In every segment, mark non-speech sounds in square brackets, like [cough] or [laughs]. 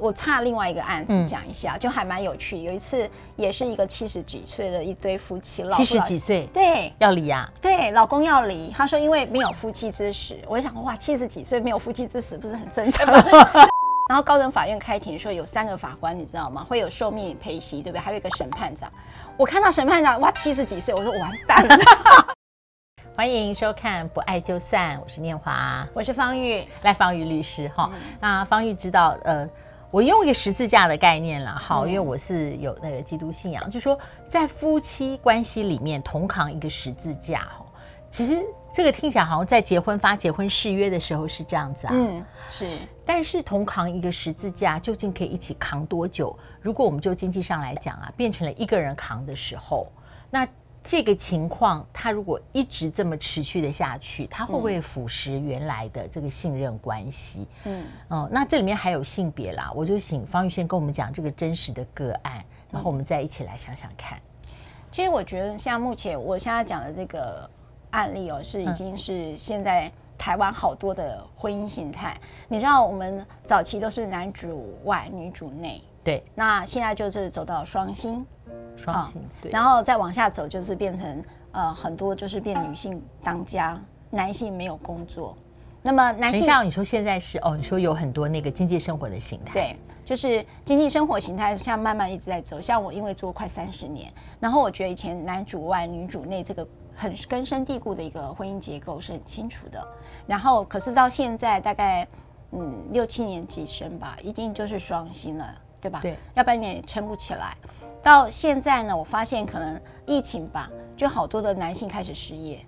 我差另外一个案子讲一下，嗯、就还蛮有趣。有一次也是一个七十几岁的一对夫妻，七十几岁，对，要离呀、啊，对，老公要离。他说因为没有夫妻之实。我就想哇，七十几岁没有夫妻之实，不是很正常？[laughs] 然后高等法院开庭说有三个法官，你知道吗？会有受命陪席，对不对？还有一个审判长。我看到审判长哇，七十几岁，我说完蛋了。[laughs] 欢迎收看《不爱就散》，我是念华，我是方玉，来方玉律师哈。嗯、那方玉知道呃。我用一个十字架的概念了，好，因为我是有那个基督信仰，嗯、就说在夫妻关系里面同扛一个十字架，哈，其实这个听起来好像在结婚发结婚誓约的时候是这样子啊，嗯，是，但是同扛一个十字架究竟可以一起扛多久？如果我们就经济上来讲啊，变成了一个人扛的时候，那。这个情况，他如果一直这么持续的下去，他会不会腐蚀原来的这个信任关系？嗯，哦，那这里面还有性别啦，我就请方玉轩跟我们讲这个真实的个案，然后我们再一起来想想看。其实我觉得，像目前我现在讲的这个案例哦，是已经是现在台湾好多的婚姻形态。你知道，我们早期都是男主外女主内，对，那现在就是走到双薪。双薪，对，然后再往下走，就是变成呃很多就是变女性当家，男性没有工作。那么男性，像你说现在是哦，你说有很多那个经济生活的形态，对，就是经济生活形态像慢慢一直在走。像我因为做快三十年，然后我觉得以前男主外女主内这个很根深蒂固的一个婚姻结构是很清楚的。然后可是到现在大概嗯六七年级生吧，一定就是双薪了，对吧？对，要不然你也撑不起来。到现在呢，我发现可能疫情吧，就好多的男性开始失业，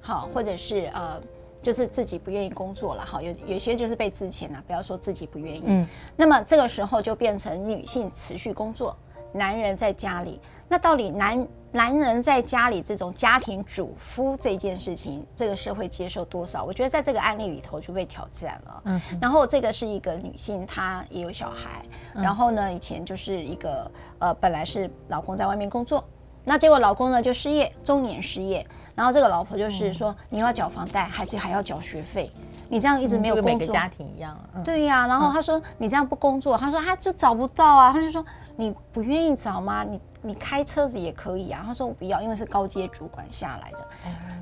好，或者是呃，就是自己不愿意工作了，好，有有些就是被之前了，不要说自己不愿意。嗯，那么这个时候就变成女性持续工作，男人在家里。那到底男男人在家里这种家庭主夫这件事情，这个社会接受多少？我觉得在这个案例里头就被挑战了。嗯，然后这个是一个女性，她也有小孩，然后呢，以前就是一个呃，本来是老公在外面工作，那结果老公呢就失业，中年失业，然后这个老婆就是说，你要缴房贷，还是还要缴学费，你这样一直没有工作，每个家庭一样。对呀，然后他说你这样不工作，他说他就找不到啊，他就说你不愿意找吗？你。你开车子也可以啊，他说我不要，因为是高阶主管下来的，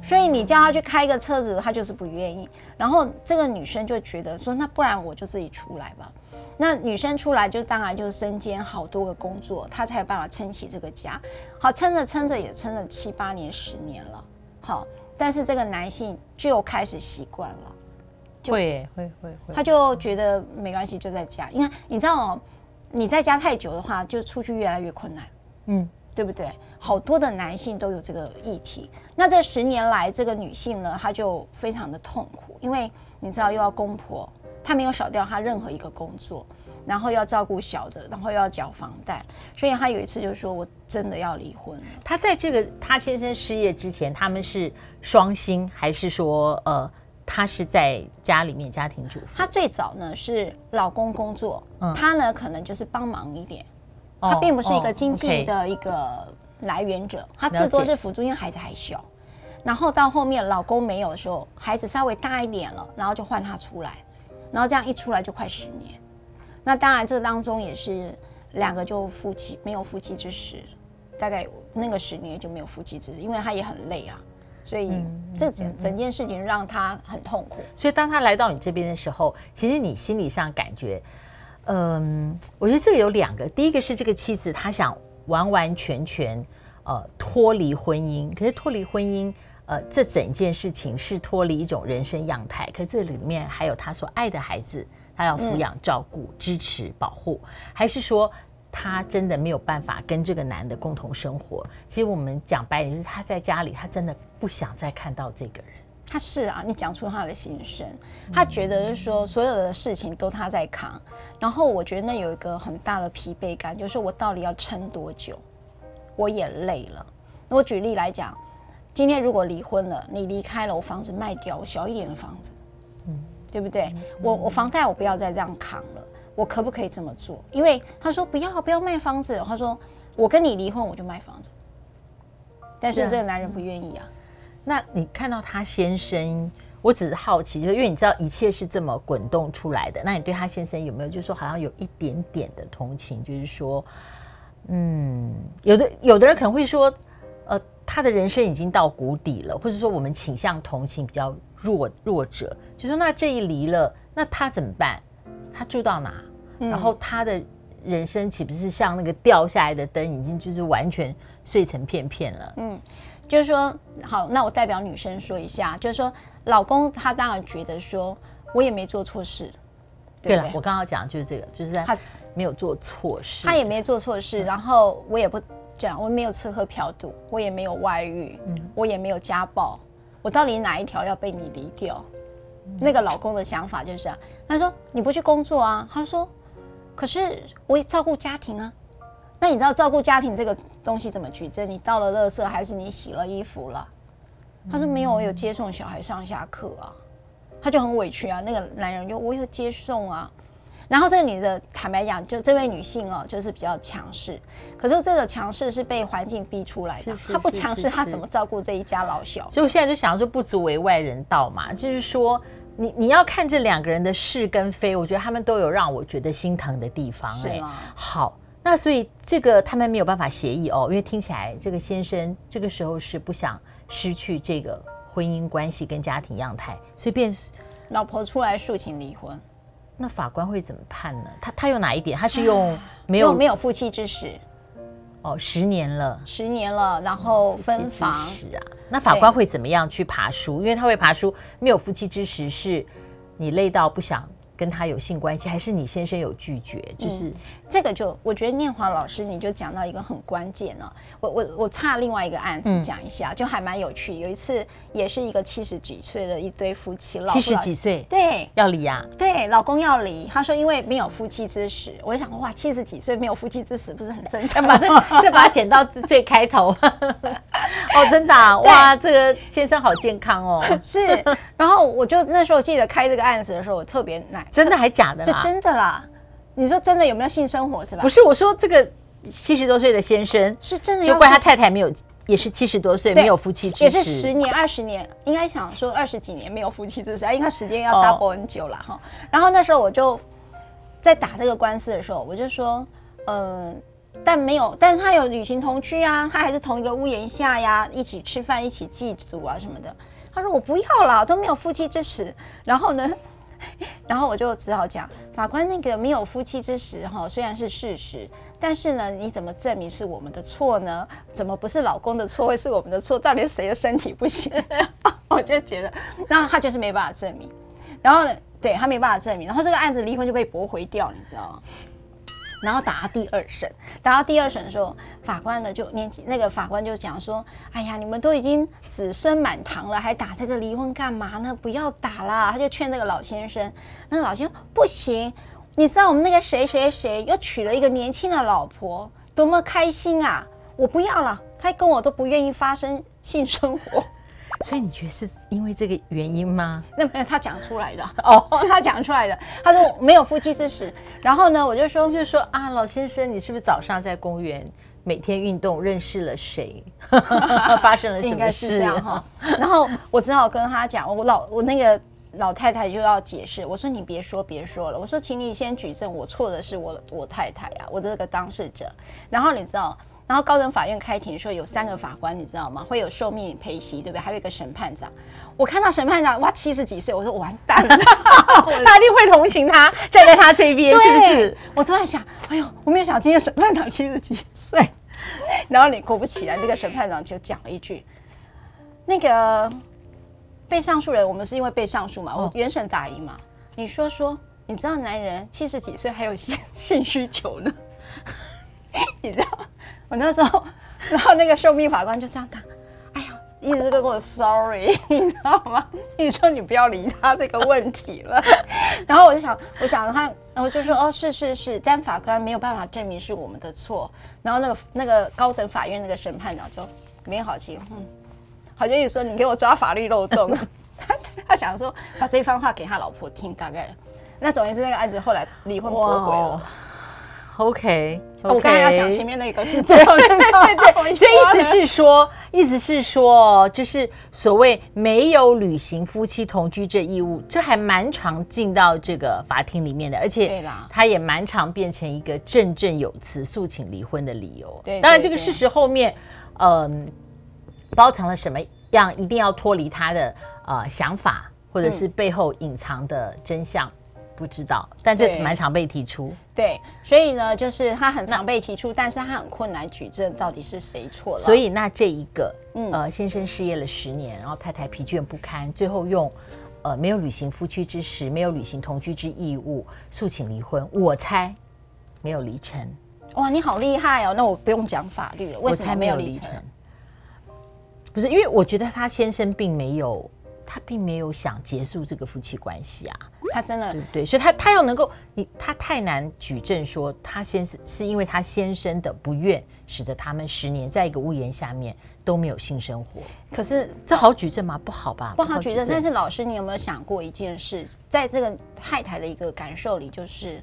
所以你叫他去开一个车子，他就是不愿意。然后这个女生就觉得说，那不然我就自己出来吧。那女生出来就当然就是身兼好多个工作，她才有办法撑起这个家。好，撑着撑着也撑了七八年、十年了。好，但是这个男性就开始习惯了，会会会会，他就觉得没关系，就在家。因为你知道哦，你在家太久的话，就出去越来越困难。嗯，对不对？好多的男性都有这个议题。那这十年来，这个女性呢，她就非常的痛苦，因为你知道，又要公婆，她没有少掉她任何一个工作，然后要照顾小的，然后又要缴房贷，所以她有一次就说：“我真的要离婚。”她在这个她先生失业之前，他们是双薪，还是说呃，她是在家里面家庭主妇？她最早呢是老公工作，她呢可能就是帮忙一点。他并不是一个经济的一个来源者，他至多是辅助，因为孩子还小。然后到后面老公没有的时候，孩子稍微大一点了，然后就换他出来，然后这样一出来就快十年。那当然这当中也是两个就夫妻没有夫妻之实，大概那个十年就没有夫妻之实，因为他也很累啊，所以这整整件事情让他很痛苦。所以当他来到你这边的时候，其实你心理上感觉。嗯，我觉得这个有两个，第一个是这个妻子她想完完全全呃脱离婚姻，可是脱离婚姻，呃，这整件事情是脱离一种人生样态，可这里面还有她所爱的孩子，她要抚养、照顾、支持、保护，还是说她真的没有办法跟这个男的共同生活？其实我们讲白点，就是她在家里，她真的不想再看到这个人。他是啊，你讲出他的心声，他觉得是说所有的事情都他在扛，然后我觉得那有一个很大的疲惫感，就是我到底要撑多久？我也累了。那我举例来讲，今天如果离婚了，你离开了，我房子卖掉，我小一点的房子，嗯，对不对？我我房贷我不要再这样扛了，我可不可以这么做？因为他说不要不要卖房子，他说我跟你离婚我就卖房子，但是这个男人不愿意啊。那你看到他先生，我我只是好奇，就是因为你知道一切是这么滚动出来的，那你对他先生有没有，就是说好像有一点点的同情，就是说，嗯，有的有的人可能会说，呃，他的人生已经到谷底了，或者说我们倾向同情比较弱弱者，就说那这一离了，那他怎么办？他住到哪？嗯、然后他的人生岂不是像那个掉下来的灯，已经就是完全碎成片片了？嗯。就是说，好，那我代表女生说一下，就是说，老公他当然觉得说，我也没做错事，对了，我刚刚讲就是这个，就是在他没有做错事，他也没做错事，然后我也不讲，我没有吃喝嫖赌，我也没有外遇，嗯，我也没有家暴，我到底哪一条要被你离掉？那个老公的想法就是这样，他说你不去工作啊，他说，可是我也照顾家庭啊。那你知道照顾家庭这个东西怎么举证？你倒了垃圾还是你洗了衣服了？他说没有，我有接送小孩上下课啊。他就很委屈啊。那个男人就我有接送啊。然后这个女的坦白讲，就这位女性哦，就是比较强势。可是这个强势是被环境逼出来的。她不强势，她怎么照顾这一家老小？所以我现在就想说，不足为外人道嘛。就是说，你你要看这两个人的是跟非，我觉得他们都有让我觉得心疼的地方。哎，好。那所以这个他们没有办法协议哦，因为听起来这个先生这个时候是不想失去这个婚姻关系跟家庭样态，所以便老婆出来诉请离婚。那法官会怎么判呢？他他有哪一点？他是用没有没有夫妻之实哦，十年了，十年了，然后分房啊。那法官会怎么样去爬书？因为他会爬书，没有夫妻之实是你累到不想。跟他有性关系，还是你先生有拒绝？就是、嗯、这个就，我觉得念华老师你就讲到一个很关键了。我我我差另外一个案子讲一下，嗯、就还蛮有趣。有一次也是一个七十几岁的一对夫妻，老七十几岁，对，要离啊，对，老公要离。他说因为没有夫妻之实。我就想哇，七十几岁没有夫妻之实，不是很正常？吗这 [laughs] 这把它剪到最开头。[laughs] 哦，真的、啊，哇，这个先生好健康哦。[laughs] 是，然后我就那时候记得开这个案子的时候，我特别难。真的还假的？是真的啦！你说真的有没有性生活是吧？不是，我说这个七十多岁的先生是真的，就怪他太太没有，也是七十多岁没有夫妻之实，也是十年二十年，应该想说二十几年没有夫妻之实，因为他时间要 double 很久了哈。哦、然后那时候我就在打这个官司的时候，我就说，嗯，但没有，但是他有旅行同居啊，他还是同一个屋檐下呀，一起吃饭，一起祭祖啊什么的。他说我不要了，都没有夫妻之实。然后呢？然后我就只好讲，法官那个没有夫妻之实哈，虽然是事实，但是呢，你怎么证明是我们的错呢？怎么不是老公的错，会是我们的错？到底是谁的身体不行？[laughs] 我就觉得，那他就是没办法证明，然后呢，对他没办法证明，然后这个案子离婚就被驳回掉，你知道吗？然后打到第二审，打到第二审的时候，法官呢就年纪那个法官就讲说：“哎呀，你们都已经子孙满堂了，还打这个离婚干嘛呢？不要打了。”他就劝那个老先生，那个老先生不行，你知道我们那个谁谁谁又娶了一个年轻的老婆，多么开心啊！我不要了，他跟我都不愿意发生性生活。所以你觉得是因为这个原因吗？那没有，他讲出来的哦，是他讲出来的。他说没有夫妻之实。然后呢，我就说，就是说啊，老先生，你是不是早上在公园每天运动，认识了谁？[laughs] 发生了什么事？应该是这样哈。然后我只好跟他讲，我老我那个老太太就要解释。我说你别说别说了，我说请你先举证，我错的是我我太太啊，我的这个当事者。然后你知道。然后高等法院开庭的时候有三个法官，你知道吗？会有受命陪席，对不对？还有一个审判长。我看到审判长哇，七十几岁，我说完蛋了，他一定会同情他，站在他这边，是不是？我突然想，哎呦，我没有想今天审判长七十几岁。[laughs] 然后你果不其然，这个审判长就讲了一句：“那个被上诉人，我们是因为被上诉嘛，我原审打赢嘛。你说说，你知道男人七十几岁还有性 [laughs] 性需求呢？[laughs] 你知道？”我那时候，[laughs] 然后那个受命法官就这样打，哎呀，一直都跟我 sorry，[laughs] 你知道吗？你说你不要理他这个问题了。[laughs] 然后我就想，我想他，然后就说哦，是是是，但法官没有办法证明是我们的错。然后那个那个高等法院那个审判长就没好气，嗯，好像意思说你给我抓法律漏洞。他他想说把这番话给他老婆听，大概。那总而言之，那个案子后来离婚驳回了。OK，, okay. 我刚才要讲前面那个是 [laughs] 最后，对对对，[laughs] 所以意思是说，意思是说，就是所谓没有履行夫妻同居这义务，这还蛮常进到这个法庭里面的，而且他也蛮常变成一个振振有词诉请离婚的理由。对，当然这个事实后面，嗯，包藏了什么样一定要脱离他的呃想法，或者是背后隐藏的真相。嗯不知道，但这蛮常被提出。对，所以呢，就是他很常被提出，但是他很困难举证到底是谁错了。所以那这一个，嗯，呃，先生失业了十年，然后太太疲倦不堪，最后用，呃，没有履行夫妻之实，没有履行同居之义务，诉请离婚。我猜没有离成。哇，你好厉害哦！那我不用讲法律了，为什么没有离成？不是，因为我觉得他先生并没有。他并没有想结束这个夫妻关系啊，他真的对？所以他他要能够，你他太难举证说他先生是因为他先生的不愿，使得他们十年在一个屋檐下面都没有性生活。可是这好举证吗？不好吧？不好举证。但是老师，你有没有想过一件事，在这个太太的一个感受里，就是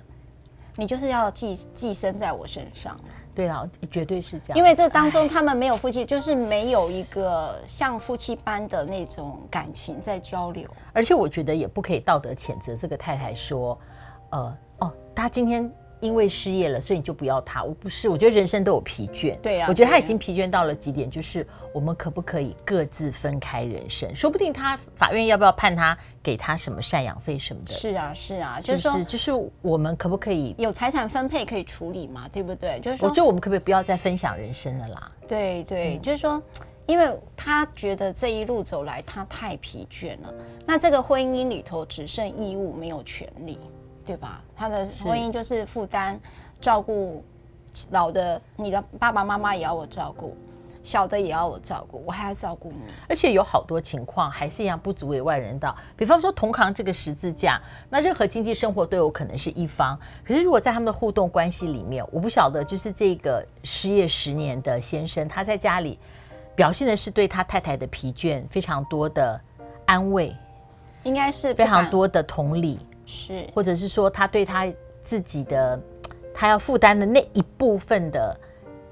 你就是要寄寄生在我身上。对啊，绝对是这样。因为这当中他们没有夫妻，就是没有一个像夫妻般的那种感情在交流。而且我觉得也不可以道德谴责这个太太说，呃，哦，他今天。因为失业了，所以你就不要他。我不是，我觉得人生都有疲倦。对呀、啊，我觉得他已经疲倦到了极点，就是我们可不可以各自分开人生？说不定他法院要不要判他给他什么赡养费什么的？是啊，是啊，就是说，就是我们可不可以有财产分配可以处理嘛？对不对？就是说，我觉得我们可不可以不要再分享人生了啦？对对，嗯、就是说，因为他觉得这一路走来他太疲倦了，那这个婚姻里头只剩义务没有权利。对吧？他的婚姻就是负担照顾老的，你的爸爸妈妈也要我照顾，小的也要我照顾，我还要照顾你。而且有好多情况还是一样不足为外人道。比方说同扛这个十字架，那任何经济生活都有可能是一方。可是如果在他们的互动关系里面，我不晓得，就是这个失业十年的先生，他在家里表现的是对他太太的疲倦非常多的安慰，应该是非常多的同理。是，或者是说他对他自己的，他要负担的那一部分的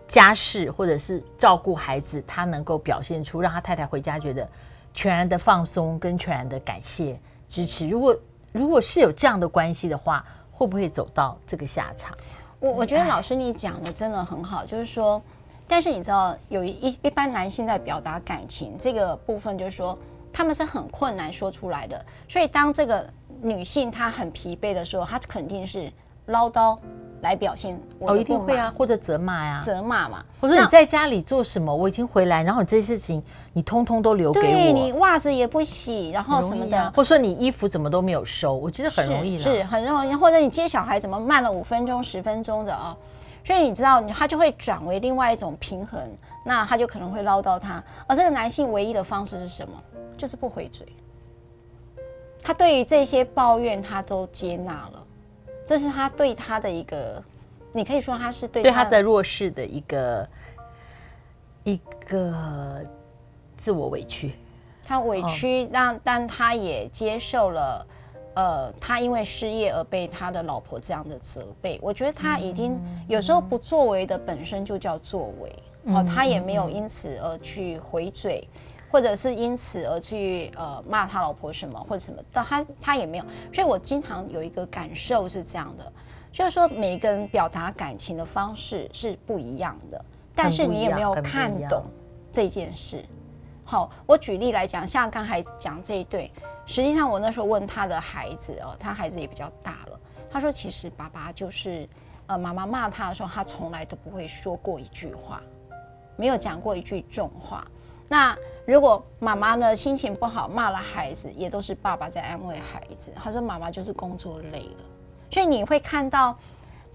家事，或者是照顾孩子，他能够表现出让他太太回家觉得全然的放松跟全然的感谢支持。如果如果是有这样的关系的话，会不会走到这个下场？我我觉得老师你讲的真的很好，就是说，但是你知道有一一般男性在表达感情这个部分，就是说他们是很困难说出来的，所以当这个。女性她很疲惫的时候，她肯定是唠叨来表现我一定会啊，或者责骂呀，责骂嘛。或者你在家里做什么？我已经回来，然后你这些事情你通通都留给我。对，你袜子也不洗，然后什么的，啊、或者说你衣服怎么都没有收，我觉得很容易是，是很容易。或者你接小孩怎么慢了五分钟、十分钟的啊？所以你知道，他就会转为另外一种平衡，那他就可能会唠叨他。而这个男性唯一的方式是什么？就是不回嘴。他对于这些抱怨，他都接纳了，这是他对他的一个，你可以说他是对他，对他的弱势的一个一个自我委屈，他委屈，让、哦、但他也接受了，呃，他因为失业而被他的老婆这样的责备。我觉得他已经有时候不作为的本身就叫作为，嗯、哦，他也没有因此而去回嘴。或者是因此而去呃骂他老婆什么或者什么，但他他也没有，所以我经常有一个感受是这样的，就是说每个人表达感情的方式是不一样的，但是你有没有看懂这件事？好，我举例来讲，像刚才讲这一对，实际上我那时候问他的孩子哦，他孩子也比较大了，他说其实爸爸就是呃妈妈骂他的时候，他从来都不会说过一句话，没有讲过一句重话，那。如果妈妈呢心情不好骂了孩子，也都是爸爸在安慰孩子。他说妈妈就是工作累了，所以你会看到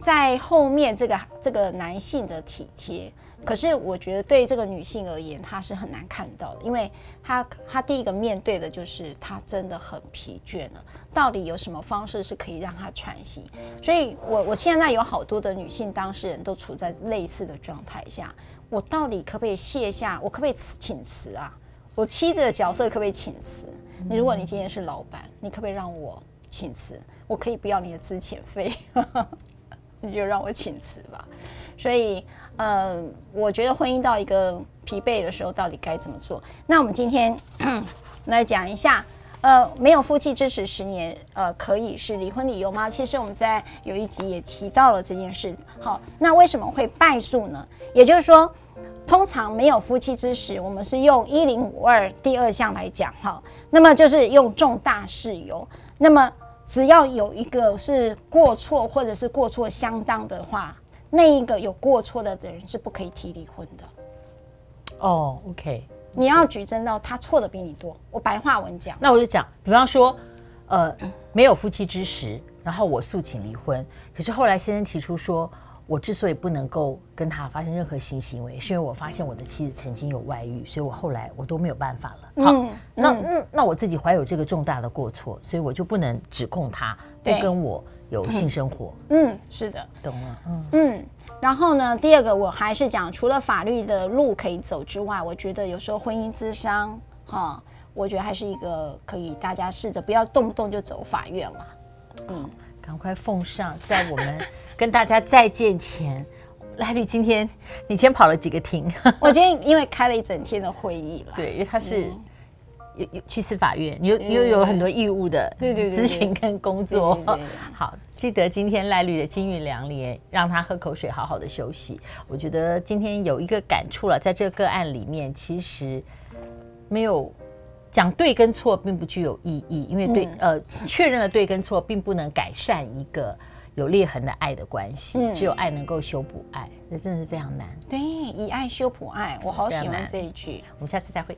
在后面这个这个男性的体贴。可是我觉得对这个女性而言，她是很难看到的，因为她她第一个面对的就是她真的很疲倦了。到底有什么方式是可以让她喘息？所以我我现在有好多的女性当事人都处在类似的状态下。我到底可不可以卸下？我可不可以辞请辞啊？我妻子的角色可不可以请辞？你如果你今天是老板，你可不可以让我请辞？我可以不要你的资遣费，[laughs] 你就让我请辞吧。所以，呃，我觉得婚姻到一个疲惫的时候，到底该怎么做？那我们今天 [clears throat] 来讲一下，呃，没有夫妻之实十年，呃，可以是离婚理由吗？其实我们在有一集也提到了这件事。好，那为什么会败诉呢？也就是说，通常没有夫妻之实，我们是用一零五二第二项来讲，哈，那么就是用重大事由，那么只要有一个是过错或者是过错相当的话，那一个有过错的的人是不可以提离婚的。哦、oh，OK，你要举证到他错的比你多。我白话文讲，那我就讲，比方说，呃，没有夫妻之实，然后我诉请离婚，可是后来先生提出说，我之所以不能够跟他发生任何性行为，是因为我发现我的妻子曾经有外遇，所以我后来我都没有办法了。好，嗯、那嗯，那我自己怀有这个重大的过错，所以我就不能指控他不跟我有性生活。嗯，是的，懂了。嗯嗯。然后呢，第二个我还是讲，除了法律的路可以走之外，我觉得有时候婚姻咨商，哈，我觉得还是一个可以大家试着不要动不动就走法院了。嗯，赶快奉上，在我们 [laughs] 跟大家再见前，赖律今天你先跑了几个庭？我今天因为开了一整天的会议了，对，因为他是。去司法院，你又又有很多义务的对对咨询跟工作。[laughs] 好，记得今天赖律的金玉良言，让他喝口水，好好的休息。我觉得今天有一个感触了，在这个个案里面，其实没有讲对跟错，并不具有意义，因为对、嗯、呃确认了对跟错，并不能改善一个有裂痕的爱的关系。只有爱能够修补爱，这真的是非常难。对，以爱修补爱，我好喜欢这一句。我们下次再会。